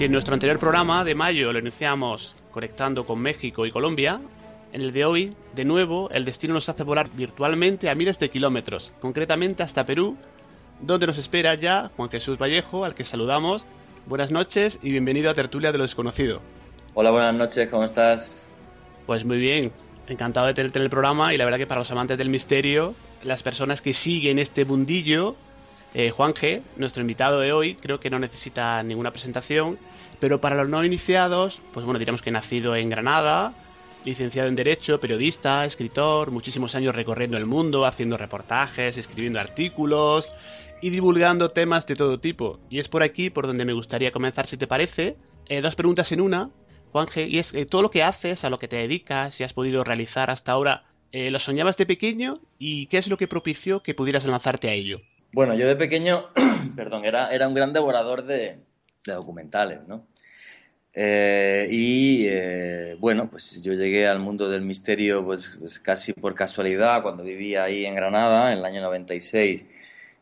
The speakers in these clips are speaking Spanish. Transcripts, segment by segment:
Si en nuestro anterior programa de mayo lo iniciamos conectando con México y Colombia, en el de hoy, de nuevo, el destino nos hace volar virtualmente a miles de kilómetros, concretamente hasta Perú, donde nos espera ya Juan Jesús Vallejo, al que saludamos. Buenas noches y bienvenido a Tertulia de lo Desconocido. Hola, buenas noches, ¿cómo estás? Pues muy bien, encantado de tenerte en el programa y la verdad que para los amantes del misterio, las personas que siguen este mundillo, eh, Juan G, nuestro invitado de hoy, creo que no necesita ninguna presentación, pero para los no iniciados, pues bueno, diríamos que nacido en Granada, licenciado en Derecho, periodista, escritor, muchísimos años recorriendo el mundo, haciendo reportajes, escribiendo artículos y divulgando temas de todo tipo. Y es por aquí por donde me gustaría comenzar, si te parece. Eh, dos preguntas en una, Juanje, y es eh, todo lo que haces, a lo que te dedicas, si has podido realizar hasta ahora, eh, ¿lo soñabas de pequeño y qué es lo que propició que pudieras lanzarte a ello? Bueno, yo de pequeño, perdón, era, era un gran devorador de, de documentales, ¿no? Eh, y eh, bueno, pues yo llegué al mundo del misterio pues, pues, casi por casualidad cuando vivía ahí en Granada en el año 96,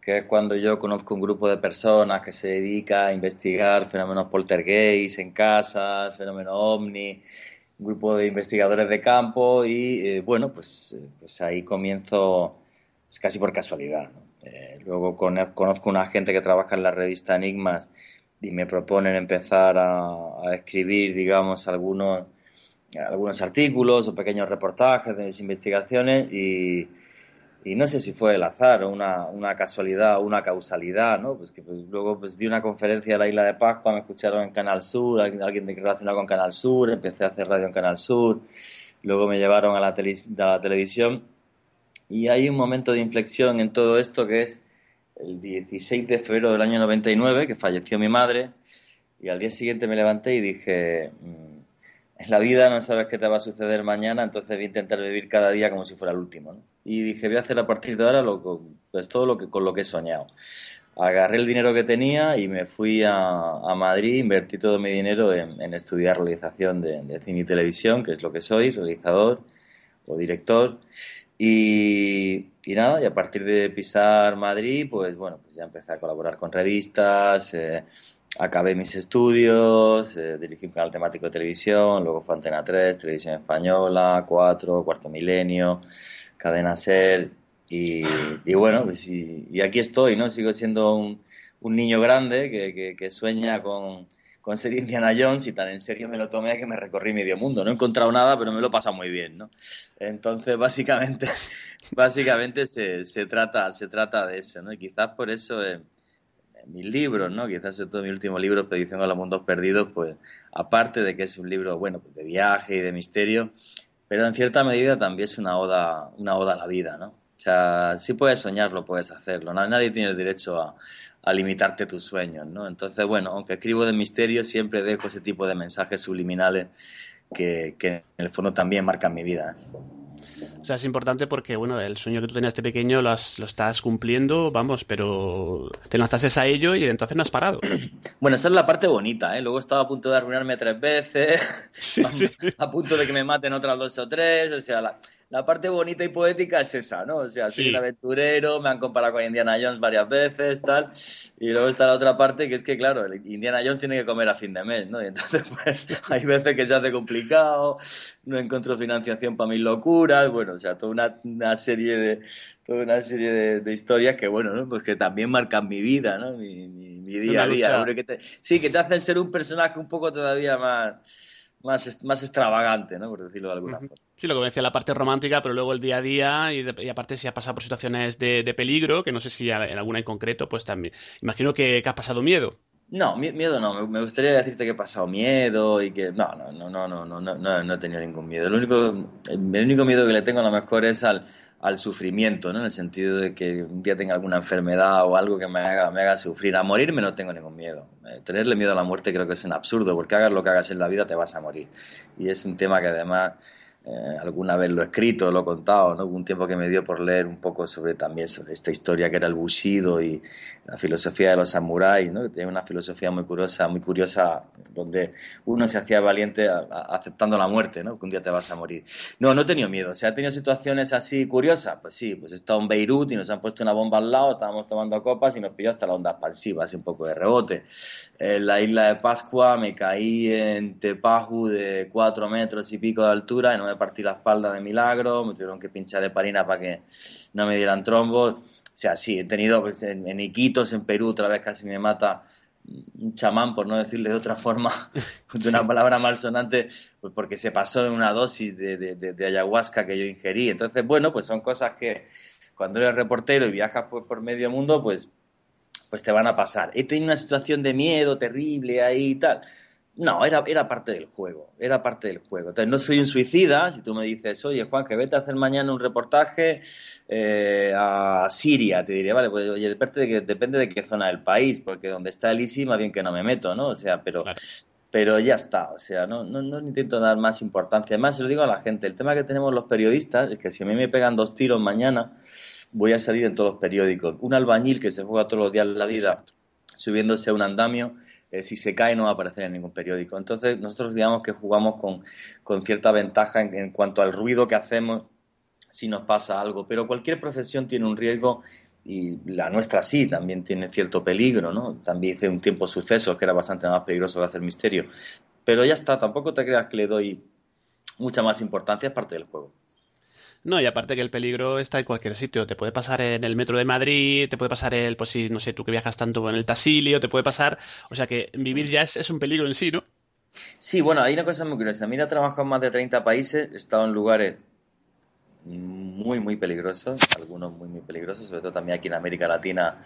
que es cuando yo conozco un grupo de personas que se dedica a investigar fenómenos poltergeist en casa, fenómenos ovni, un grupo de investigadores de campo y eh, bueno, pues, pues ahí comienzo pues, casi por casualidad. Luego conozco una gente que trabaja en la revista Enigmas y me proponen empezar a, escribir, digamos, algunos, algunos artículos o pequeños reportajes de mis investigaciones y, y no sé si fue el azar o una, una casualidad o una causalidad, ¿no? Pues que pues, luego pues, di una conferencia a la Isla de Pascua, me escucharon en Canal Sur, alguien, relacionado con Canal Sur, empecé a hacer radio en Canal Sur, luego me llevaron a la, a la televisión y hay un momento de inflexión en todo esto que es el 16 de febrero del año 99, que falleció mi madre, y al día siguiente me levanté y dije, mm, en la vida no sabes qué te va a suceder mañana, entonces voy a intentar vivir cada día como si fuera el último. Y dije, voy a hacer a partir de ahora lo, pues todo lo que, con lo que he soñado. Agarré el dinero que tenía y me fui a, Madrid, invertí todo mi dinero en, estudiar realización de cine y televisión, que es lo que soy, realizador o director. Y, nada, y a partir de pisar Madrid, pues bueno, pues ya empecé a colaborar con revistas, eh, acabé mis estudios, eh, dirigí un canal temático de televisión, luego fue Antena 3, Televisión Española, 4, Cuarto Milenio, Cadena Ser, y, bueno, pues y, aquí estoy, ¿no? Sigo siendo un, un niño grande que, que sueña con con ser Indiana Jones y tan en serio me lo tomé que me recorrí medio mundo. No he encontrado nada, pero me lo he pasado muy bien, ¿no? Entonces, básicamente, básicamente se, se, trata, se trata de eso, ¿no? Y quizás por eso en, mis libros, ¿no? Quizás sobre todo mi último libro, Predicción a los Mundos Perdidos, pues aparte de que es un libro, bueno, pues de viaje y de misterio, pero en cierta medida también es una oda, una oda a la vida, ¿no? O sea, si puedes soñarlo, puedes hacerlo. Nadie tiene el derecho a, a limitarte tus sueños, ¿no? Entonces, bueno, aunque escribo de misterio, siempre dejo ese tipo de mensajes subliminales que, en el fondo también marcan mi vida. O sea, es importante porque, bueno, el sueño que tú tenías de pequeño lo, lo estás cumpliendo, vamos, pero te lanzaste a ello y entonces no has parado. Bueno, esa es la parte bonita, ¿eh? Luego estaba a punto de arruinarme tres veces, a, punto de que me maten otras dos o tres, o sea, la, la parte bonita y poética es esa, ¿no? O sea, soy un aventurero, me han comparado con Indiana Jones varias veces, tal. Y luego está la otra parte que es que, claro, Indiana Jones tiene que comer a fin de mes, ¿no? Y entonces, pues, hay veces que se hace complicado, no encuentro financiación para mis locuras, bueno, o sea, toda una, una serie de toda una serie de, historias que, bueno, ¿no? Pues que también marcan mi vida, ¿no? Mi, mi, día a día. sí, que te hacen ser un personaje un poco todavía más más, más extravagante, ¿no? Por decirlo de alguna forma. Sí, lo que decía, la parte romántica, pero luego el día a día y, aparte si ha pasado por situaciones de, peligro, que no sé si en alguna en concreto, pues también. Imagino que, has pasado miedo. No, miedo no. Me gustaría decirte que he pasado miedo y que no, no, no, no, no, no, no, no he tenido ningún miedo. El único, el único miedo que le tengo a lo mejor es al, al sufrimiento, ¿no? En el sentido de que un día tenga alguna enfermedad o algo que me haga, me haga sufrir. A morirme no tengo ningún miedo. Eh, tenerle miedo a la muerte creo que es un absurdo, porque hagas lo que hagas en la vida te vas a morir. Y es un tema que además eh, alguna vez lo he escrito, lo he contado, ¿no? Hubo un tiempo que me dio por leer un poco sobre también sobre esta historia que era el Bushido y la filosofía de los samuráis, ¿no? Que tenía una filosofía muy curiosa, muy curiosa, donde uno se hacía valiente aceptando la muerte, ¿no? Que un día te vas a morir. No, no he tenido miedo. O sea, he tenido situaciones así curiosas, pues sí, pues he estado en Beirut y nos han puesto una bomba al lado, estábamos tomando copas y nos pilló hasta la onda expansiva, así un poco de rebote. En la isla de Pascua me caí en Tepaju de cuatro metros y pico de altura y no me partí la espalda de milagro, me tuvieron que pinchar de parina para que no me dieran trombos. O sea, sí, he tenido pues, en, Iquitos, en Perú, otra vez casi me mata un chamán, por no decirle de otra forma, de una palabra malsonante, pues porque se pasó en una dosis de, de, ayahuasca que yo ingerí. Entonces, bueno, pues son cosas que cuando eres reportero y viajas pues, por medio mundo, pues, pues te van a pasar. He tenido una situación de miedo terrible ahí y tal. No, era, era parte del juego, era parte del juego. Entonces, no soy un suicida, si tú me dices, oye, Juan, que vete a hacer mañana un reportaje eh, a Siria, te diría, vale, pues oye, depende de, que, depende de qué zona del país, porque donde está el ISI, más bien que no me meto, ¿no? O sea, pero, pero ya está, o sea, no, no, no intento dar más importancia. Además, se lo digo a la gente, el tema que tenemos los periodistas es que si a mí me pegan dos tiros mañana, voy a salir en todos los periódicos. Un albañil que se juega todos los días la vida subiéndose a un andamio eh, si se cae no va a aparecer en ningún periódico. Entonces nosotros digamos que jugamos con, cierta ventaja en, cuanto al ruido que hacemos si nos pasa algo, pero cualquier profesión tiene un riesgo y la nuestra sí, también tiene cierto peligro, ¿no? También hice un tiempo sucesos que era bastante más peligroso que hacer misterio. Pero ya está, tampoco te creas que le doy mucha más importancia, es parte del juego. No, y aparte que el peligro está en cualquier sitio. Te puede pasar en el metro de Madrid, te puede pasar el, pues si, no sé, tú que viajas tanto en el Tasilio, te puede pasar. O sea que vivir ya es, un peligro en sí, ¿no? Sí, bueno, hay una cosa muy curiosa. Mira, he trabajado en más de 30 países, he estado en lugares muy, muy peligrosos, algunos muy, muy peligrosos, sobre todo también aquí en América Latina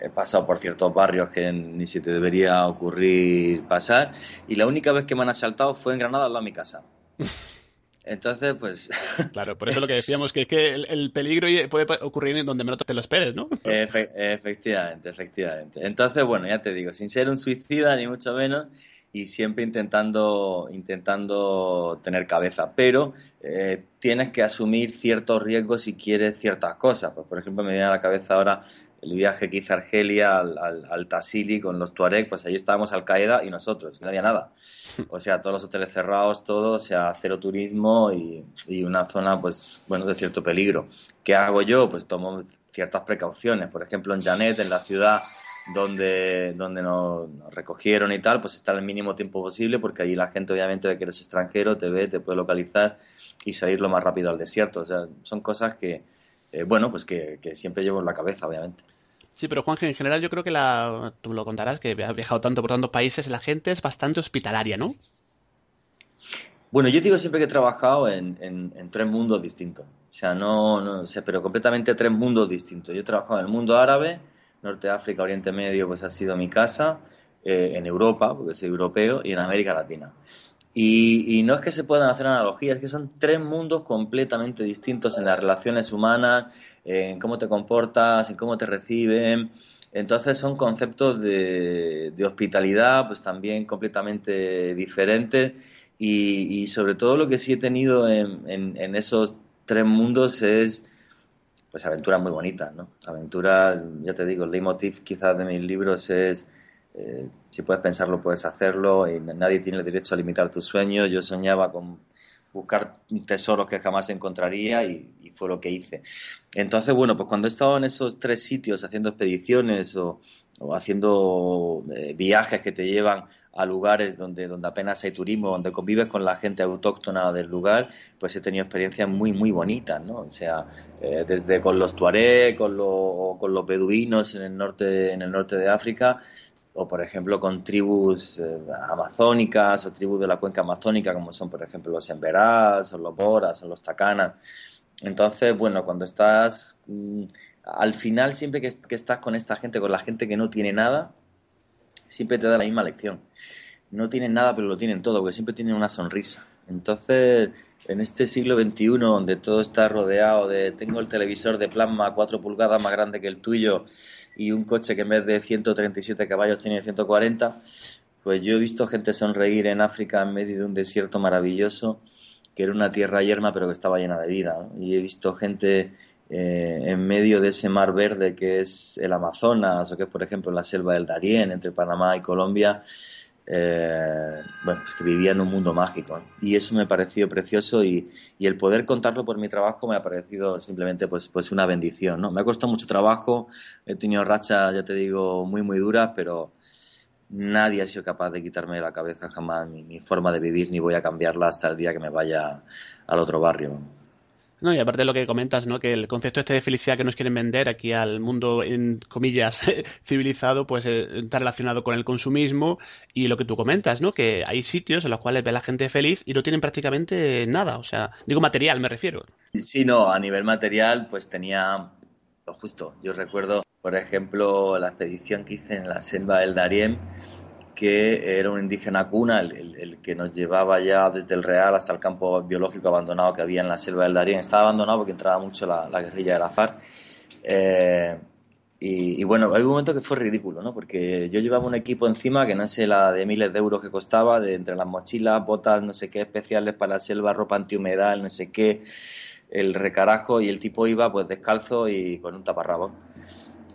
he pasado por ciertos barrios que ni se te debería ocurrir pasar y la única vez que me han asaltado fue en Granada al lado de mi casa. Entonces, pues... Claro, por eso lo que decíamos, que, que el, peligro puede ocurrir en donde menos te lo esperes, ¿no? efectivamente, efectivamente. Entonces, bueno, ya te digo, sin ser un suicida ni mucho menos y siempre intentando, intentando tener cabeza, pero eh, tienes que asumir ciertos riesgos si quieres ciertas cosas. Pues, por ejemplo, me viene a la cabeza ahora el viaje que hice a Argelia, al, al, Tassili con los Tuareg, pues ahí estábamos Al Qaeda y nosotros, no había nada. O sea, todos los hoteles cerrados, todo, o sea, cero turismo y, una zona, pues, bueno, de cierto peligro. ¿Qué hago yo? Pues tomo ciertas precauciones. Por ejemplo, en Janet, en la ciudad donde, donde nos, recogieron y tal, pues estar el mínimo tiempo posible porque allí la gente, obviamente, de que eres extranjero, te ve, te puede localizar y salir lo más rápido al desierto. O sea, son cosas que, eh, bueno, pues que, que siempre llevo en la cabeza, obviamente. Sí, pero Juan, en general yo creo que la, tú lo contarás, que has viajado tanto por tantos países, la gente es bastante hospitalaria, ¿no? Bueno, yo digo siempre que he trabajado en, en, tres mundos distintos. O sea, no, no sé, pero completamente tres mundos distintos. Yo he trabajado en el mundo árabe, Norte África, Oriente Medio, pues ha sido mi casa, eh, en Europa, porque soy europeo, y en América Latina. Y, no es que se puedan hacer analogías, es que son tres mundos completamente distintos en las relaciones humanas, en cómo te comportas, en cómo te reciben. Entonces son conceptos de, hospitalidad pues también completamente diferentes y, sobre todo lo que sí he tenido en, en, esos tres mundos es pues aventuras muy bonitas, ¿no? Aventuras, ya te digo, el leitmotiv quizás de mis libros es eh, si puedes pensarlo, puedes hacerlo y nadie tiene el derecho a limitar tus sueños. Yo soñaba con buscar tesoros que jamás encontraría y, fue lo que hice. Entonces, bueno, pues cuando he estado en esos tres sitios haciendo expediciones o, haciendo eh, viajes que te llevan a lugares donde, donde apenas hay turismo, donde convives con la gente autóctona del lugar, pues he tenido experiencias muy, muy bonitas, ¿no? O sea, eh, desde con los tuareg, con, con los beduinos en el norte, en el norte de África, o por ejemplo con tribus eh, amazónicas o tribus de la cuenca amazónica como son por ejemplo los emberás o los boras o los tacanas. Entonces, bueno, cuando estás mm, al final siempre que, que, estás con esta gente, con la gente que no tiene nada, siempre te da la misma lección. No tienen nada pero lo tienen todo, porque siempre tienen una sonrisa. Entonces, en este siglo XXI, donde todo está rodeado de tengo el televisor de plasma 4 pulgadas más grande que el tuyo y un coche que en vez de 137 caballos tiene 140, pues yo he visto gente sonreír en África en medio de un desierto maravilloso que era una tierra yerma pero que estaba llena de vida. Y he visto gente eh, en medio de ese mar verde que es el Amazonas o que es, por ejemplo, la selva del Darién entre Panamá y Colombia, eh, bueno, pues que vivía en un mundo mágico. Y eso me ha parecido precioso y, el poder contarlo por mi trabajo me ha parecido simplemente pues, pues una bendición. ¿no? Me ha costado mucho trabajo, he tenido rachas, ya te digo, muy, muy duras, pero nadie ha sido capaz de quitarme la cabeza jamás mi forma de vivir, ni voy a cambiarla hasta el día que me vaya al otro barrio. No, y aparte de lo que comentas, ¿no? Que el concepto este de felicidad que nos quieren vender aquí al mundo, en comillas, civilizado, pues eh, está relacionado con el consumismo y lo que tú comentas, ¿no? Que hay sitios en los cuales ve la gente feliz y no tienen prácticamente nada, o sea, digo material, me refiero. Sí, no, a nivel material, pues tenía lo justo. Yo recuerdo, por ejemplo, la expedición que hice en la selva del Darién, que era un indígena cuna, el, que nos llevaba ya desde el Real hasta el campo biológico abandonado que había en la selva del Darién. Estaba abandonado porque entraba mucho la, guerrilla de la FARC. Eh, y, bueno, hay un momento que fue ridículo, ¿no? Porque yo llevaba un equipo encima que no sé la de miles de euros que costaba, de entre las mochilas, botas, no sé qué especiales para la selva, ropa antihumedal, no sé qué, el recarajo, y el tipo iba pues descalzo y con un taparrabo.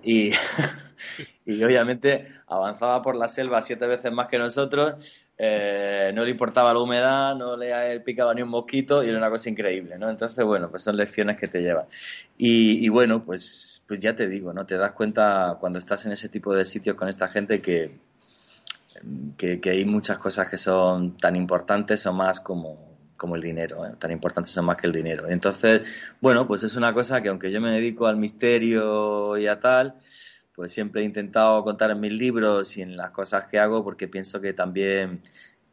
Y, y obviamente avanzaba por la selva siete veces más que nosotros, eh, no le importaba la humedad, no le picaba ni un mosquito y era una cosa increíble, ¿no? Entonces, bueno, pues son lecciones que te llevan. Y, bueno, pues, pues ya te digo, ¿no? Te das cuenta cuando estás en ese tipo de sitios con esta gente que, que, hay muchas cosas que son tan importantes o más como, como el dinero, ¿eh? tan importantes son más que el dinero. Entonces, bueno, pues es una cosa que aunque yo me dedico al misterio y a tal, pues siempre he intentado contar en mis libros y en las cosas que hago porque pienso que también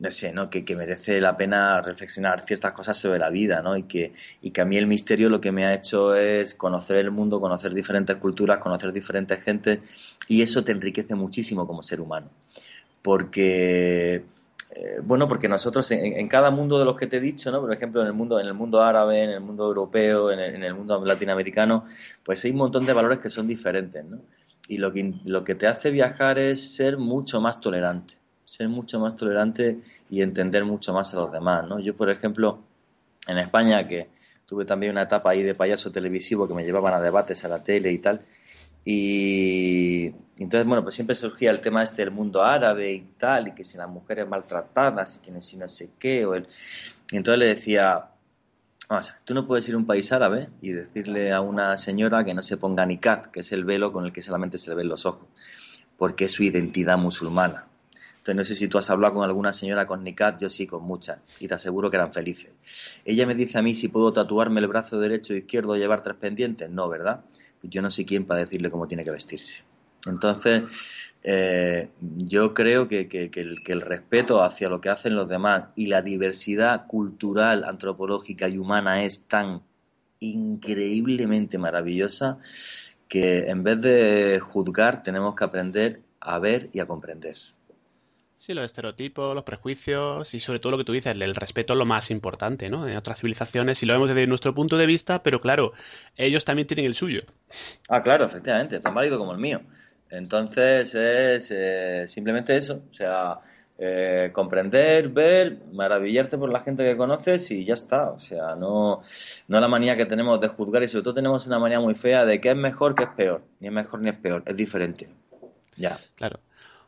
no sé, ¿no? Que, merece la pena reflexionar ciertas cosas sobre la vida, ¿no? Y que, y que a mí el misterio lo que me ha hecho es conocer el mundo, conocer diferentes culturas, conocer diferentes gentes, y eso te enriquece muchísimo como ser humano. Porque, eh, bueno, porque nosotros en, cada mundo de los que te he dicho, ¿no? Por ejemplo, en el mundo, en el mundo árabe, en el mundo europeo, en el, en el mundo latinoamericano, pues hay un montón de valores que son diferentes, ¿no? Y lo que, lo que te hace viajar es ser mucho más tolerante, ser mucho más tolerante y entender mucho más a los demás, ¿no? Yo, por ejemplo, en España, que tuve también una etapa ahí de payaso televisivo que me llevaban a debates a la tele y tal, y entonces, bueno, pues siempre surgía el tema este del mundo árabe y tal, y que si las mujeres maltratadas, y que si no sé qué, o el... y entonces le decía, tú no puedes ir a un país árabe y decirle a una señora que no se ponga niqab, que es el velo con el que solamente se le ven los ojos, porque es su identidad musulmana. Entonces no sé si tú has hablado con alguna señora con niqab, yo sí, con muchas, y te aseguro que eran felices. Ella me dice a mí si puedo tatuarme el brazo derecho e izquierdo o llevar tres pendientes. No, ¿verdad? Yo no soy quien para decirle cómo tiene que vestirse. Entonces, eh, yo creo que, el, respeto hacia lo que hacen los demás y la diversidad cultural, antropológica y humana es tan increíblemente maravillosa que en vez de juzgar tenemos que aprender a ver y a comprender. Sí, los estereotipos, los prejuicios y sobre todo lo que tú dices, el respeto es lo más importante, ¿no? En otras civilizaciones, si lo vemos desde nuestro punto de vista, pero claro, ellos también tienen el suyo. Ah, claro, efectivamente, tan válido como el mío. Entonces es eh, simplemente eso, o sea, eh, comprender, ver, maravillarte por la gente que conoces y ya está. O sea, no, no la manía que tenemos de juzgar y sobre todo tenemos una manía muy fea de qué es mejor, qué es peor. Ni es mejor ni es peor, es diferente. Ya. Claro.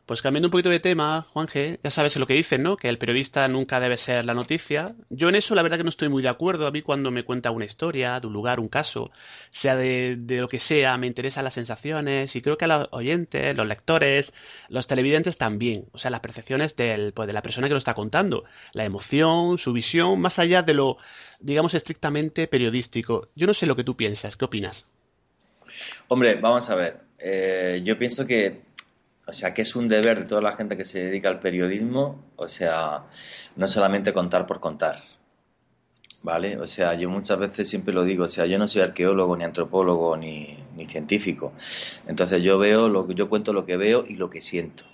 Pues cambiando un poquito de tema, Juan G, ya sabes lo que dicen, ¿no? Que el periodista nunca debe ser la noticia. Yo en eso la verdad que no estoy muy de acuerdo. A mí cuando me cuenta una historia, de un lugar, un caso, sea de, lo que sea, me interesan las sensaciones y creo que a los oyentes, los lectores, los televidentes también. O sea, las percepciones del, pues, de la persona que lo está contando. La emoción, su visión, más allá de lo, digamos, estrictamente periodístico. Yo no sé lo que tú piensas. ¿Qué opinas? Hombre, vamos a ver. Eh, yo pienso que o sea, que es un deber de toda la gente que se dedica al periodismo, o sea, no solamente contar por contar. ¿Vale? O sea, yo muchas veces siempre lo digo, o sea, yo no soy arqueólogo, ni antropólogo, ni, científico. Entonces yo veo, lo, yo cuento lo que veo y lo que siento.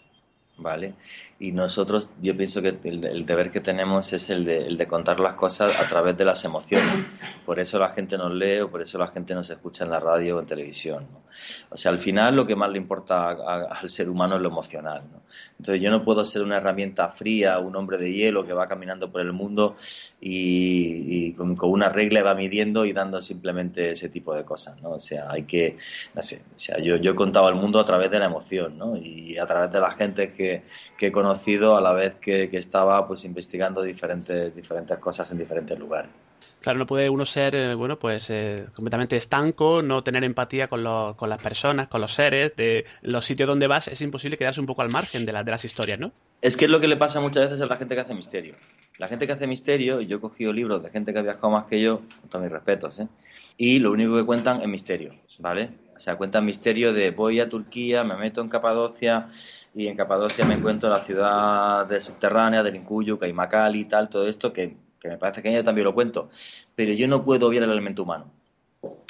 ¿Vale? Y nosotros, yo pienso que el, deber que tenemos es el de, el de, contar las cosas a través de las emociones. Por eso la gente nos lee o por eso la gente nos escucha en la radio o en televisión. O sea, al final lo que más le importa al ser humano es lo emocional. ¿no? Entonces yo no puedo ser una herramienta fría, un hombre de hielo que va caminando por el mundo y, con, una regla va midiendo y dando simplemente ese tipo de cosas. ¿no? O sea, hay que, no sé, o sea, yo, yo he contado el mundo a través de la emoción ¿no? y a través de la gente que que, he conocido a la vez que, estaba pues investigando diferentes, diferentes cosas en diferentes lugares. Claro, no puede uno ser, eh, bueno, pues eh, completamente estanco, no tener empatía con, con las personas, con los seres, de los sitios donde vas, es imposible quedarse un poco al margen de, de las historias, ¿no? Es que es lo que le pasa muchas veces a la gente que hace misterio. La gente que hace misterio, yo he cogido libros de gente que ha viajado más que yo, con todos mis respetos, ¿eh? y lo único que cuentan es misterio, ¿vale? O sea, cuentan misterio de voy a Turquía, me meto en Capadocia, y en Capadocia me encuentro la ciudad de subterránea, del Incuyo, Caimacal y tal, todo esto que, me parece que yo también lo cuento, pero yo no puedo obviar el elemento humano.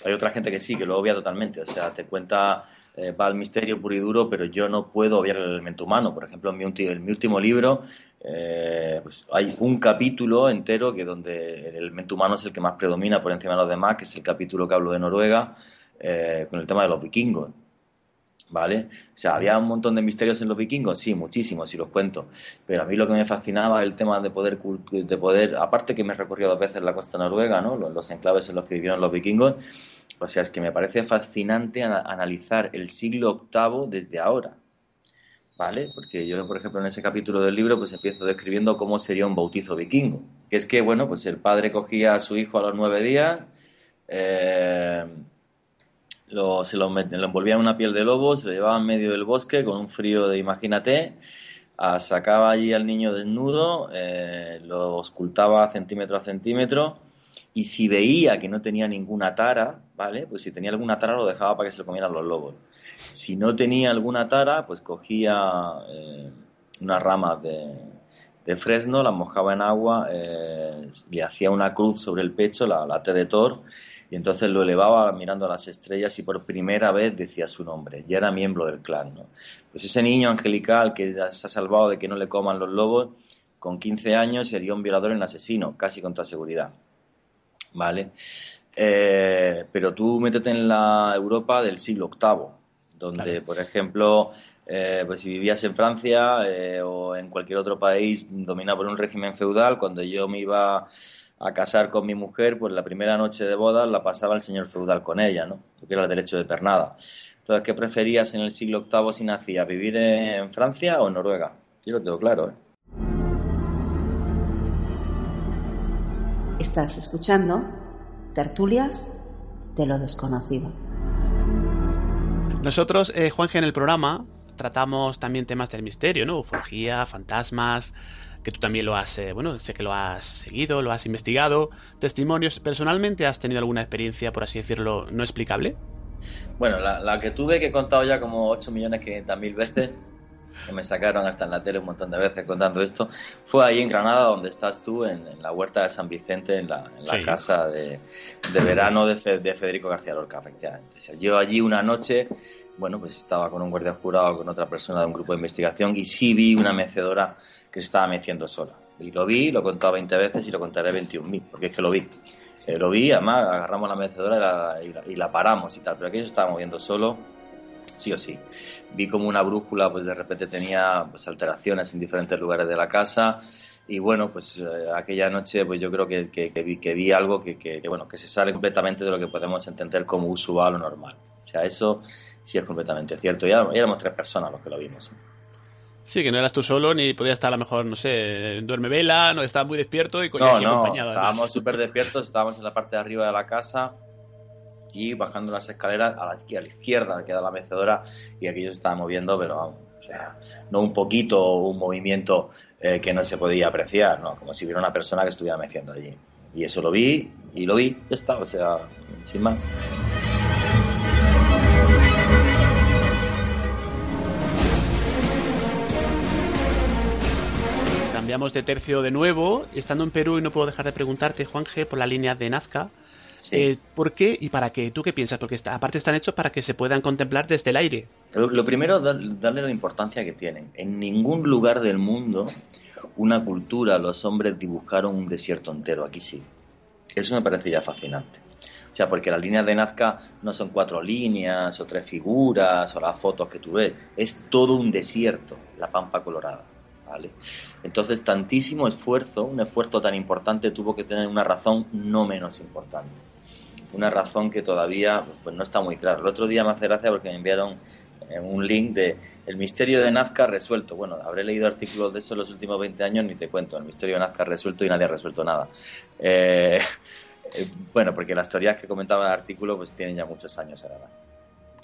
Hay otra gente que sí, que lo obvia totalmente, o sea, te cuenta, eh, va al misterio puro y duro, pero yo no puedo obviar el elemento humano. Por ejemplo, en mi, en mi último libro eh, pues hay un capítulo entero que donde el elemento humano es el que más predomina por encima de los demás, que es el capítulo que hablo de Noruega, eh, con el tema de los vikingos. ¿vale? O sea, había un montón de misterios en los vikingos, sí, muchísimos, si los cuento. Pero a mí lo que me fascinaba el tema de poder, de poder aparte que me he recorrido dos veces la costa noruega, ¿no? Los, enclaves en los que vivieron los vikingos, o sea, es que me parece fascinante analizar el siglo VIII desde ahora. ¿Vale? Porque yo, por ejemplo, en ese capítulo del libro, pues empiezo describiendo cómo sería un bautizo vikingo. Que es que, bueno, pues el padre cogía a su hijo a los nueve días, eh, lo, se lo, envolvía en una piel de lobo, se lo llevaba en medio del bosque con un frío de imagínate, sacaba allí al niño desnudo, eh, lo ocultaba centímetro a centímetro y si veía que no tenía ninguna tara, ¿vale? Pues si tenía alguna tara lo dejaba para que se lo comieran los lobos. Si no tenía alguna tara, pues cogía eh, una rama de, fresno, la mojaba en agua, eh, le hacía una cruz sobre el pecho, la, la T de Thor, y entonces lo elevaba mirando a las estrellas y por primera vez decía su nombre, ya era miembro del clan. ¿no? Pues ese niño angelical que se ha salvado de que no le coman los lobos, con 15 años sería un violador en el asesino, casi contra seguridad. ¿Vale? Eh, pero tú métete en la Europa del siglo VIII, donde, por ejemplo, eh, pues si vivías en Francia eh, o en cualquier otro país dominado por un régimen feudal, cuando yo me iba a casar con mi mujer, pues la primera noche de boda la pasaba el señor feudal con ella, ¿no? Porque era el derecho de pernada. Entonces, ¿qué preferías en el siglo VIII si nacía? ¿Vivir en Francia o en Noruega? Yo lo tengo claro, ¿eh? Estás escuchando Tertulias de lo desconocido. Nosotros, eh, Juanje, en el programa tratamos también temas del misterio, ¿no? Ufología, fantasmas, que tú también lo has, eh, bueno, sé que lo has seguido, lo has investigado, testimonios. ¿Personalmente has tenido alguna experiencia, por así decirlo, no explicable? Bueno, la, que tuve que he contado ya como 8 millones mil veces, que me sacaron hasta en la tele un montón de veces contando esto, fue ahí en Granada, donde estás tú, en, la huerta de San Vicente, en la, casa de, verano de, Federico García Lorca, efectivamente. yo allí una noche bueno, pues estaba con un guardia jurado, con otra persona de un grupo de investigación y sí vi una mecedora que se estaba meciendo sola. Y lo vi, lo he contado 20 veces y lo contaré 21.000, porque es que lo vi. Eh, lo vi, además agarramos la mecedora y la, paramos y tal, pero aquello se estaba moviendo solo, sí o sí. Vi como una brújula, pues de repente tenía pues, alteraciones en diferentes lugares de la casa y bueno, pues eh, aquella noche pues yo creo que, vi, que vi algo que, que, bueno, que se sale completamente de lo que podemos entender como usual o normal. O sea, eso sí es completamente cierto. Ya éramos tres personas los que lo vimos. Sí, que no eras tú solo, ni podías estar a lo mejor, no sé, duerme vela, no estabas muy despierto y con No, no, estábamos súper despiertos, estábamos en la parte de arriba de la casa y bajando las escaleras a la, a la izquierda, queda la mecedora, y aquello se estaba moviendo, pero sea, no un poquito un movimiento eh, que no se podía apreciar, ¿no? Como si hubiera una persona que estuviera meciendo allí. Y eso lo vi, y lo vi, ya está, o sea, sin más. Cambiamos de tercio de nuevo. Estando en Perú y no puedo dejar de preguntarte, Juan G, por la línea de Nazca. Eh, ¿Por qué y para qué? ¿Tú qué piensas? Porque aparte están hechos para que se puedan contemplar desde el aire. Lo, primero, darle la importancia que tienen. En ningún lugar del mundo, una cultura, los hombres dibujaron un desierto entero. Aquí sí. Eso me parece ya fascinante. O sea, porque las líneas de Nazca no son cuatro líneas o tres figuras o las fotos que tú ves. Es todo un desierto, la pampa colorada. ¿vale? Entonces, tantísimo esfuerzo, un esfuerzo tan importante, tuvo que tener una razón no menos importante. Una razón que todavía pues, no está muy clara. El otro día me hace gracia porque me enviaron eh, un link de el misterio de Nazca resuelto. Bueno, habré leído artículos de eso en los últimos 20 años, ni te cuento. El misterio de Nazca resuelto y nadie ha resuelto nada. Eh, eh, bueno, porque las teorías que comentaba el artículo pues tienen ya muchos años ahora.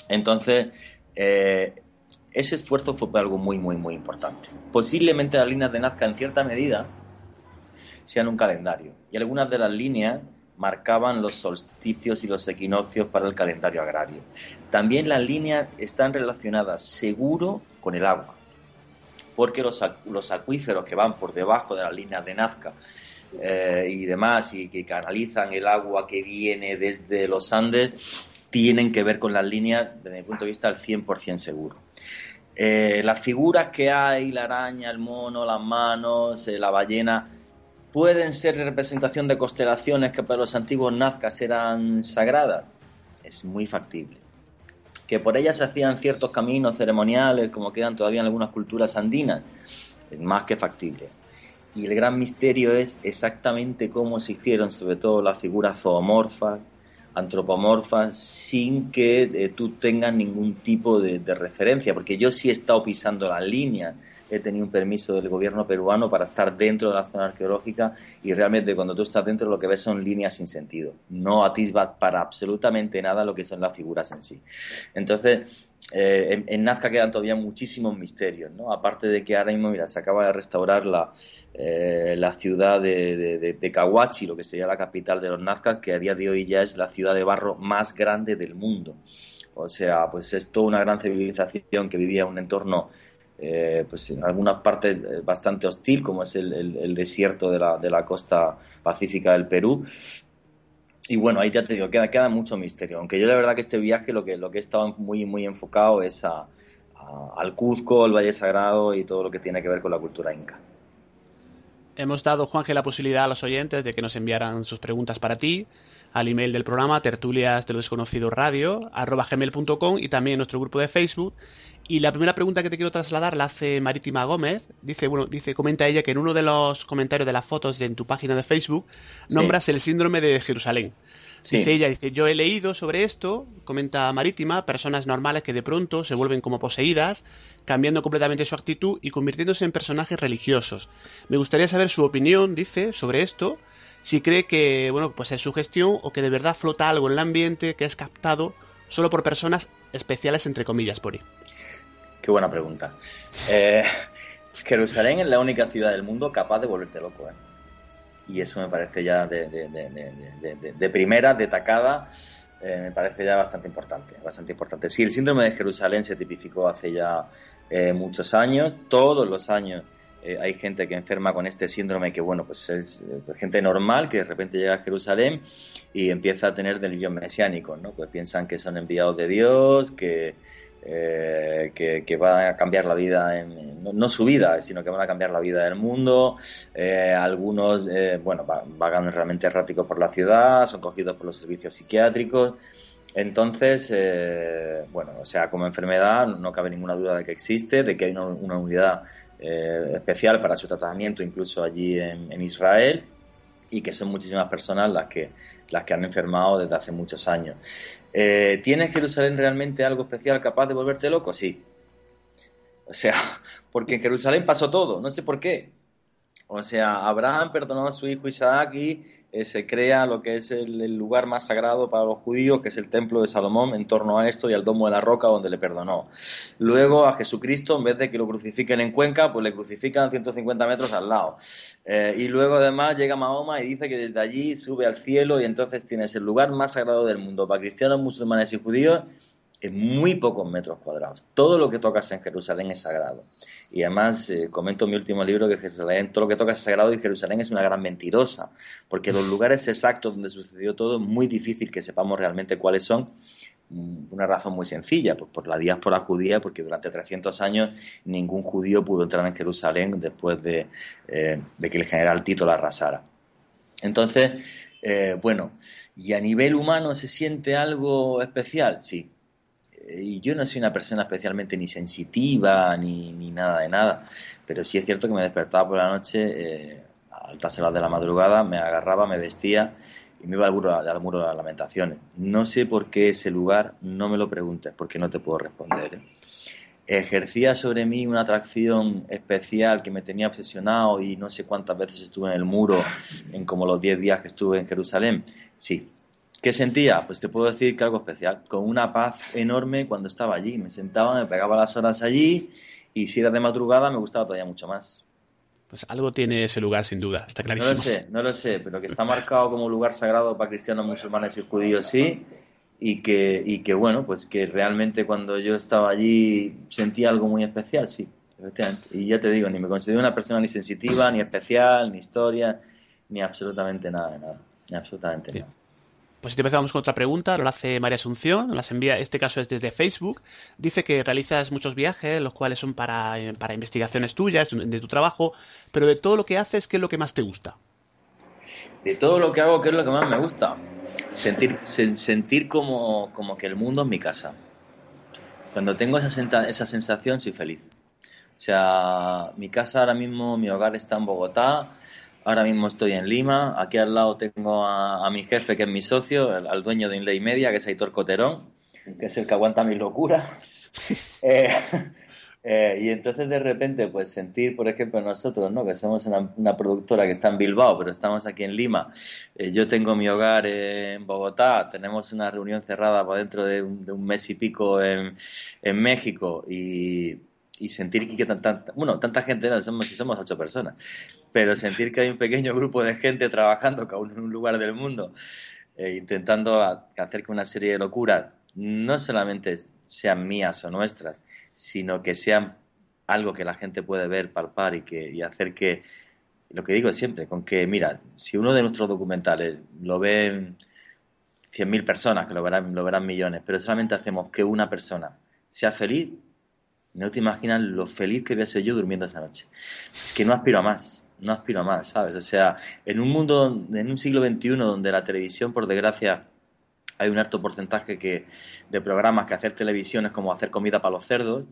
Entonces, ese esfuerzo fue algo muy, muy, muy importante. Posiblemente las líneas de Nazca en cierta medida sean un calendario y algunas de las líneas marcaban los solsticios y los equinoccios para el calendario agrario. También las líneas están relacionadas seguro con el agua, porque los, los acuíferos que van por debajo de las líneas de Nazca eh, y demás, y que canalizan el agua que viene desde los Andes, tienen que ver con las líneas, desde mi punto de vista, al 100% seguro. Eh, las figuras que hay, la araña, el mono, las manos, eh, la ballena, pueden ser representación de constelaciones que para los antiguos nazcas eran sagradas. Es muy factible. Que por ellas se hacían ciertos caminos ceremoniales, como quedan todavía en algunas culturas andinas, es más que factible y el gran misterio es exactamente cómo se hicieron, sobre todo las figuras zoomorfas, antropomorfas, sin que eh, tú tengas ningún tipo de, de, referencia, porque yo sí he estado pisando las líneas he tenido un permiso del gobierno peruano para estar dentro de la zona arqueológica y realmente cuando tú estás dentro lo que ves son líneas sin sentido. No atisbas para absolutamente nada lo que son las figuras en sí. Entonces, eh, en, Nazca quedan todavía muchísimos misterios, ¿no? Aparte de que ahora mismo, mira, se acaba de restaurar la, eh, la ciudad de, de, de, Kawachi, lo que sería la capital de los Nazcas, que a día de hoy ya es la ciudad de barro más grande del mundo. O sea, pues es toda una gran civilización que vivía en un entorno eh, pues en algunas partes eh, bastante hostil, como es el, desierto de la, de la, costa pacífica del Perú. Y bueno, ahí ya te digo, queda, queda mucho misterio. Aunque yo la verdad que este viaje lo que, lo que he estado muy, muy enfocado es a, al Cuzco, el Valle Sagrado y todo lo que tiene que ver con la cultura inca. Hemos dado, Juanje, la posibilidad a los oyentes de que nos enviaran sus preguntas para ti al email del programa tertulias de lo desconocido radio arroba gmail.com y también nuestro grupo de Facebook y la primera pregunta que te quiero trasladar la hace Marítima Gómez. Dice, bueno, dice, comenta ella que en uno de los comentarios de las fotos de, en tu página de Facebook nombras el síndrome de Jerusalén. Dice ella, dice, yo he leído sobre esto, comenta Marítima, personas normales que de pronto se vuelven como poseídas, cambiando completamente su actitud y convirtiéndose en personajes religiosos. Me gustaría saber su opinión, dice, sobre esto, si cree que, bueno, pues es su gestión o que de verdad flota algo en el ambiente que es captado solo por personas especiales, entre comillas, por ahí. Qué buena pregunta. Eh, Jerusalén es la única ciudad del mundo capaz de volverte loco. ¿eh? Y eso me parece ya de, primera, de tacada, eh, me parece ya bastante importante. Bastante importante. Sí, el síndrome de Jerusalén se tipificó hace ya muchos años. Todos los años hay gente que enferma con este síndrome que, bueno, pues es gente normal que de repente llega a Jerusalén y empieza a tener delirios mesiánicos, ¿no? Pues piensan que son enviados de Dios, que eh, que, van a cambiar la vida, en, no, su vida, sino que van a cambiar la vida del mundo. Eh, algunos, eh, bueno, vagan realmente erráticos por la ciudad, son cogidos por los servicios psiquiátricos. Entonces, bueno, o sea, como enfermedad no cabe ninguna duda de que existe, de que hay una, unidad especial para su tratamiento, incluso allí en Israel, y que son muchísimas personas las que las que han enfermado desde hace muchos años. Eh, ¿Tienes Jerusalén realmente algo especial capaz de volverte loco? Sí. O sea, porque en Jerusalén pasó todo, no sé por qué. O sea, Abraham perdonó a su hijo Isaac y eh, se crea lo que es el, lugar más sagrado para los judíos, que es el templo de Salomón, en torno a esto y al domo de la roca donde le perdonó. Luego a Jesucristo, en vez de que lo crucifiquen en Cuenca, pues le crucifican 150 metros al lado. Eh, y luego además llega Mahoma y dice que desde allí sube al cielo y entonces tienes el lugar más sagrado del mundo para cristianos, musulmanes y judíos en muy pocos metros cuadrados. Todo lo que tocas en Jerusalén es sagrado. Y además, eh, comento en mi último libro que Jerusalén, todo lo que tocas es sagrado y Jerusalén es una gran mentirosa, porque los lugares exactos donde sucedió todo es muy difícil que sepamos realmente cuáles son. Mm, una razón muy sencilla, pues por la diáspora judía, porque durante 300 años ningún judío pudo entrar en Jerusalén después de, eh, de que el general Tito la arrasara. Entonces, eh, bueno, ¿y a nivel humano se siente algo especial? Sí, y yo no soy una persona especialmente ni sensitiva ni, ni, nada de nada, pero sí es cierto que me despertaba por la noche eh, a altas horas de la madrugada, me agarraba, me vestía y me iba al muro, al muro de las lamentaciones. No sé por qué ese lugar, no me lo preguntes, porque no te puedo responder. ¿eh? Ejercía sobre mí una atracción especial que me tenía obsesionado y no sé cuántas veces estuve en el muro en como los 10 días que estuve en Jerusalén. Sí, ¿Qué sentía? Pues te puedo decir que algo especial, con una paz enorme cuando estaba allí. Me sentaba, me pegaba las horas allí y si era de madrugada me gustaba todavía mucho más. Pues algo tiene ese lugar sin duda, está clarísimo. No lo sé, no lo sé, pero que está marcado como lugar sagrado para cristianos, musulmanes y judíos, sí. Y que, y que bueno, pues que realmente cuando yo estaba allí sentía algo muy especial, sí, efectivamente. Y ya te digo, ni me considero una persona ni sensitiva, ni especial, ni historia, ni absolutamente nada de nada. Ni absolutamente nada. Pues si empezamos con otra pregunta, lo hace María Asunción, las envía, este caso es desde Facebook. Dice que realizas muchos viajes, los cuales son para, para investigaciones tuyas, de tu trabajo, pero de todo lo que haces, ¿qué es lo que más te gusta? De todo lo que hago, ¿qué es lo que más me gusta? Sentir, sentir como, como que el mundo es mi casa. Cuando tengo esa, esa sensación, soy feliz. O sea, mi casa ahora mismo, mi hogar está en Bogotá, Ahora mismo estoy en Lima. Aquí al lado tengo a, mi jefe, que es mi socio, al dueño de Inlay Media, que es Aitor Coterón, que es el que aguanta mi locura. Eh, eh, y entonces de repente, pues sentir, por ejemplo, nosotros, ¿no? que somos una, productora que está en Bilbao, pero estamos aquí en Lima. Eh, yo tengo mi hogar en Bogotá, tenemos una reunión cerrada para dentro de un, mes y pico en, en México y y sentir que tanta, bueno, tanta gente, no, somos, somos ocho personas, pero sentir que hay un pequeño grupo de gente trabajando cada uno en un lugar del mundo, eh, intentando hacer que una serie de locuras no solamente sean mías o nuestras, sino que sean algo que la gente puede ver, palpar y, que, y hacer que, lo que digo siempre, con que, mira, si uno de nuestros documentales lo ven 100.000 personas, que lo verán, lo verán millones, pero solamente hacemos que una persona sea feliz, no te imaginas lo feliz que voy a ser yo durmiendo esa noche. Es que no aspiro a más, no aspiro más, ¿sabes? O sea, en un mundo, en un siglo XXI donde la televisión, por desgracia, hay un alto porcentaje que, de programas que hacer televisión es como hacer comida para los cerdos,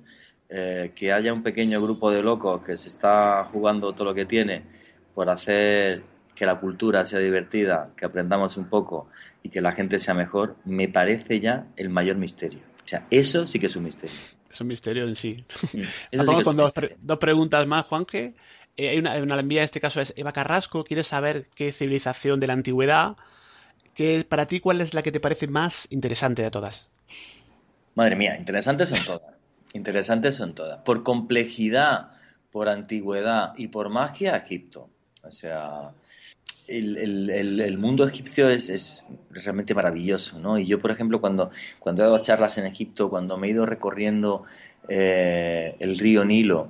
eh, que haya un pequeño grupo de locos que se está jugando todo lo que tiene por hacer que la cultura sea divertida, que aprendamos un poco y que la gente sea mejor, me parece ya el mayor misterio. O sea, eso sí que es un misterio. Es un misterio en sí. Vamos con dos, preguntas más, Juanje. Eh, hay una, una envía en este caso es Eva Carrasco. Quiere saber qué civilización de la antigüedad, que para ti, cuál es la que te parece más interesante de todas. Madre mía, interesantes son todas. Interesantes son todas. Por complejidad, por antigüedad y por magia, Egipto. O sea, el, mundo egipcio es, realmente maravilloso, ¿no? Y yo, por ejemplo, cuando, cuando he dado charlas en Egipto, cuando me he ido recorriendo eh, el río Nilo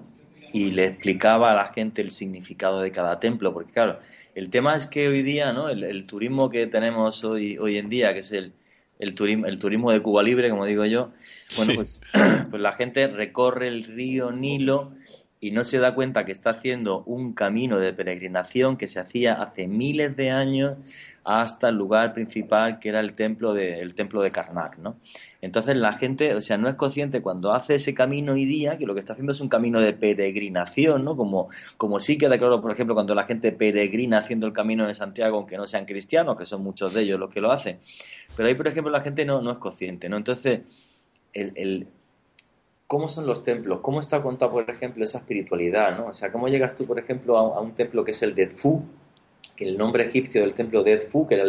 y le explicaba a la gente el significado de cada templo, porque claro, el tema es que hoy día, ¿no? El, turismo que tenemos hoy, hoy en día, que es el, el, turismo, el turismo de Cuba Libre, como digo yo, bueno, pues, pues la gente recorre el río Nilo y no se da cuenta que está haciendo un camino de peregrinación que se hacía hace miles de años hasta el lugar principal que era el templo de, el templo de Karnak, ¿no? Entonces la gente, o sea, no es consciente cuando hace ese camino hoy día que lo que está haciendo es un camino de peregrinación, ¿no? Como, como sí queda claro, por ejemplo, cuando la gente peregrina haciendo el camino de Santiago, aunque no sean cristianos, que son muchos de ellos los que lo hacen. Pero ahí, por ejemplo, la gente no, no es consciente, ¿no? Entonces, el, cómo son los templos, cómo está contado, por ejemplo, esa espiritualidad, ¿no? O sea, cómo llegas tú, por ejemplo, a, un templo que es el de que el nombre egipcio del templo de que era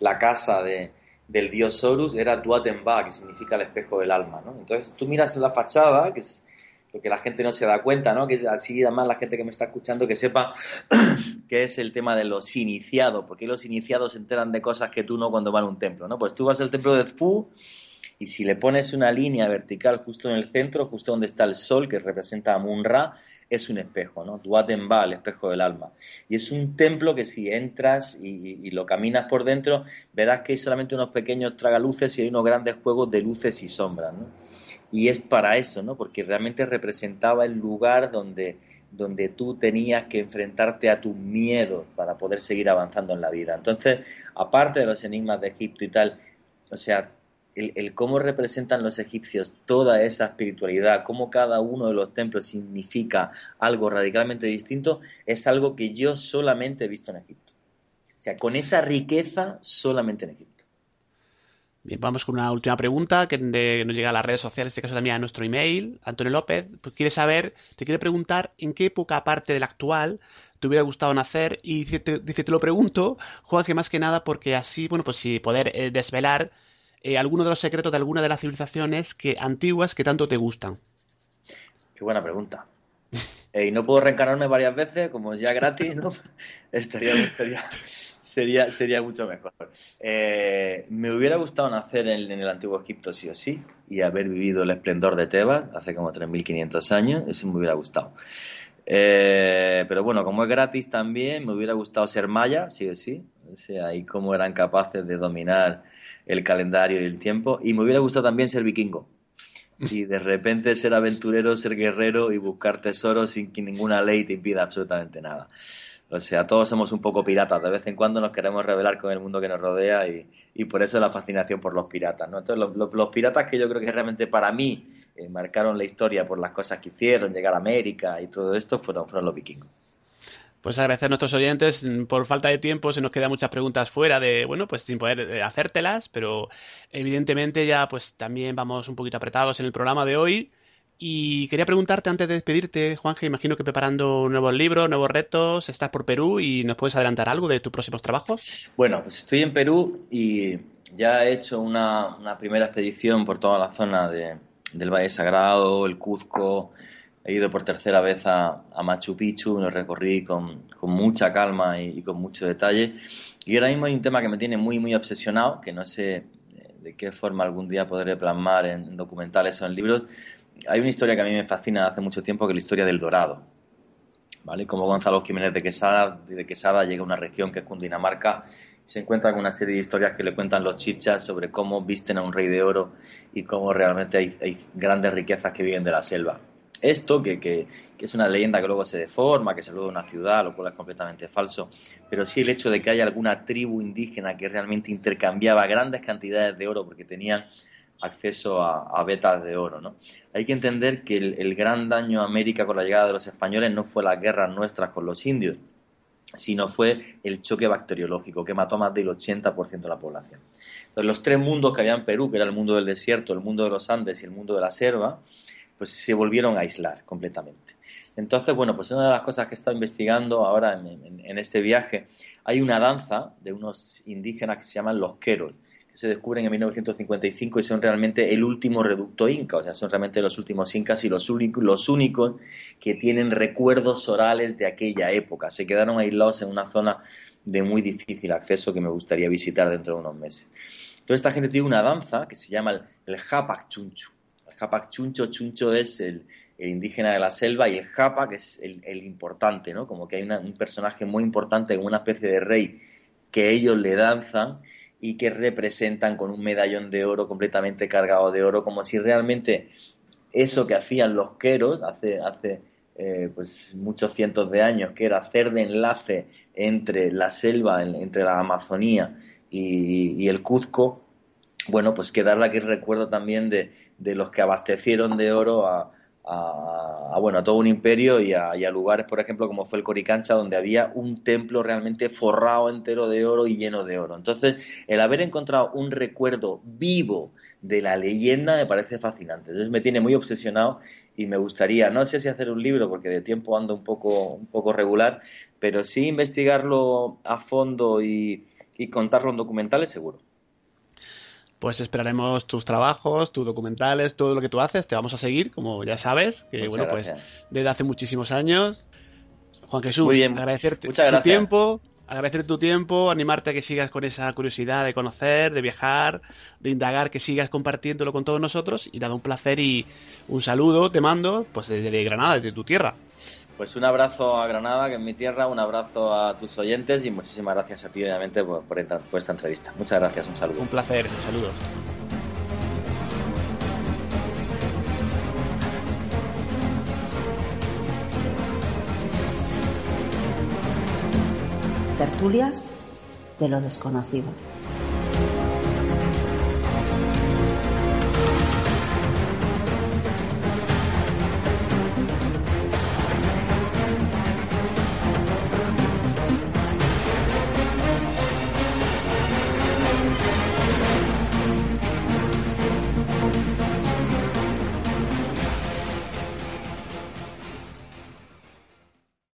la casa del dios Horus, era Duatenba, que significa el espejo del alma, ¿no? Entonces tú miras en la fachada, que es lo que la gente no se da cuenta, ¿no? Que es así, además, la gente que me está escuchando, que sepa que es el tema de los iniciados, porque los iniciados se enteran de cosas que tú no cuando van a un templo, ¿no? Pues tú vas al templo de Y si le pones una línea vertical justo en el centro, justo donde está el sol, que representa a Munra, es un espejo, ¿no? Duatenba, el espejo del alma. Y es un templo que si entras y, lo caminas por dentro, verás que hay solamente unos pequeños tragaluces y hay unos grandes juegos de luces y sombras, ¿no? Y es para eso, ¿no? Porque realmente representaba el lugar donde, donde tú tenías que enfrentarte a tus miedos para poder seguir avanzando en la vida. Entonces, aparte de los enigmas de Egipto y tal, o sea, el, cómo representan los egipcios toda esa espiritualidad, cómo cada uno de los templos significa algo radicalmente distinto, es algo que yo solamente he visto en Egipto. O sea, con esa riqueza solamente en Egipto. Bien, vamos con una última pregunta que nos llega a las redes sociales, en este caso también a nuestro email. Antonio López pues quiere saber, te quiere preguntar en qué época aparte de la actual te hubiera gustado nacer y dice te, lo pregunto, Juan, que más que nada porque así, bueno, pues si poder eh, desvelar eh, alguno de los secretos de alguna de las civilizaciones que antiguas que tanto te gustan? Qué buena pregunta. Eh, y no puedo reencarnarme varias veces, como ya gratis, ¿no? Estaría, sería, sería, sería mucho mejor. Eh, me hubiera gustado nacer en, el antiguo Egipto, sí o sí, y haber vivido el esplendor de Tebas hace como 3.500 años, eso me hubiera gustado. pero bueno, como es gratis también, me hubiera gustado ser maya, sí o sí, o sea, y cómo eran capaces de dominar el calendario y el tiempo. Y me hubiera gustado también ser vikingo. Y de repente ser aventurero, ser guerrero y buscar tesoros sin que ninguna ley te impida absolutamente nada. O sea, todos somos un poco piratas. De vez en cuando nos queremos revelar con el mundo que nos rodea y, y por eso la fascinación por los piratas. ¿no? Entonces, los, piratas que yo creo que realmente para mí eh, marcaron la historia por las cosas que hicieron, llegar a América y todo esto, fueron, fueron los vikingos. Pues agradecer a nuestros oyentes. Por falta de tiempo se nos quedan muchas preguntas fuera de, bueno, pues sin poder eh, hacértelas, pero evidentemente ya pues también vamos un poquito apretados en el programa de hoy. Y quería preguntarte antes de despedirte, Juanje, imagino que preparando nuevos libros, nuevos retos, estás por Perú y nos puedes adelantar algo de tus próximos trabajos. Bueno, pues estoy en Perú y ya he hecho una, primera expedición por toda la zona de, del Valle Sagrado, el Cuzco, he ido por tercera vez a, Machu Picchu, lo recorrí con, mucha calma y, con mucho detalle. Y ahora mismo hay un tema que me tiene muy, muy obsesionado, que no sé eh, de qué forma algún día podré plasmar en documentales o en libros. Hay una historia que a mí me fascina hace mucho tiempo, que es la historia del Dorado. ¿Vale? Como Gonzalo Jiménez de Quesada, de Quesada llega a una región que es Cundinamarca se encuentra con una serie de historias que le cuentan los chichas sobre cómo visten a un rey de oro y cómo realmente hay grandes riquezas que viven de la selva esto, que, que, es una leyenda que luego se deforma, que se luego una ciudad, lo cual es completamente falso, pero sí el hecho de que haya alguna tribu indígena que realmente intercambiaba grandes cantidades de oro porque tenían acceso a, vetas de oro. ¿no? Hay que entender que el, gran daño a América con la llegada de los españoles no fue las guerras nuestras con los indios, sino fue el choque bacteriológico que mató más del 80% de la población. Entonces, los tres mundos que había en Perú, que era el mundo del desierto, el mundo de los Andes y el mundo de la selva, pues se volvieron a aislar completamente. Entonces, bueno, pues una de las cosas que he estado investigando ahora en, este viaje, hay una danza de unos indígenas que se llaman los queros, que se descubren en 1955 y son realmente el último reducto inca, o sea, son realmente los últimos incas y los únicos, que tienen recuerdos orales de aquella época. Se quedaron aislados en una zona de muy difícil acceso que me gustaría visitar dentro de unos meses. Entonces, esta gente tiene una danza que se llama el, el Japac Chuncho, Chuncho es el, indígena de la selva y el Japa, que es el, importante, ¿no? Como que hay un personaje muy importante, una especie de rey que ellos le danzan y que representan con un medallón de oro completamente cargado de oro, como si realmente eso que hacían los queros hace, hace eh, pues muchos cientos de años, que era hacer de enlace entre la selva, entre la Amazonía y, el Cuzco, bueno, pues quedarle aquí el recuerdo también de, de los que abastecieron de oro a, bueno, a todo un imperio y a, lugares, por ejemplo, como fue el Coricancha, donde había un templo realmente forrado entero de oro y lleno de oro. Entonces, el haber encontrado un recuerdo vivo de la leyenda me parece fascinante. Entonces, me tiene muy obsesionado y me gustaría, no sé si hacer un libro, porque de tiempo ando un poco, un poco regular, pero sí investigarlo a fondo y, y contarlo en documentales, seguro pues esperaremos tus trabajos, tus documentales, todo lo que tú haces, te vamos a seguir, como ya sabes, que bueno, pues desde hace muchísimos años. Juan Jesús, agradecerte tu tiempo, agradecerte tu tiempo, animarte a que sigas con esa curiosidad de conocer, de viajar, de indagar, que sigas compartiéndolo con todos nosotros. Y nada, un placer y un saludo te mando pues desde Granada, desde tu tierra. Pues un abrazo a Granada, que es mi tierra, un abrazo a tus oyentes y muchísimas gracias a ti, obviamente, por, por esta entrevista. Muchas gracias, un saludo. Un placer, saludos. tertulias de lo desconocido.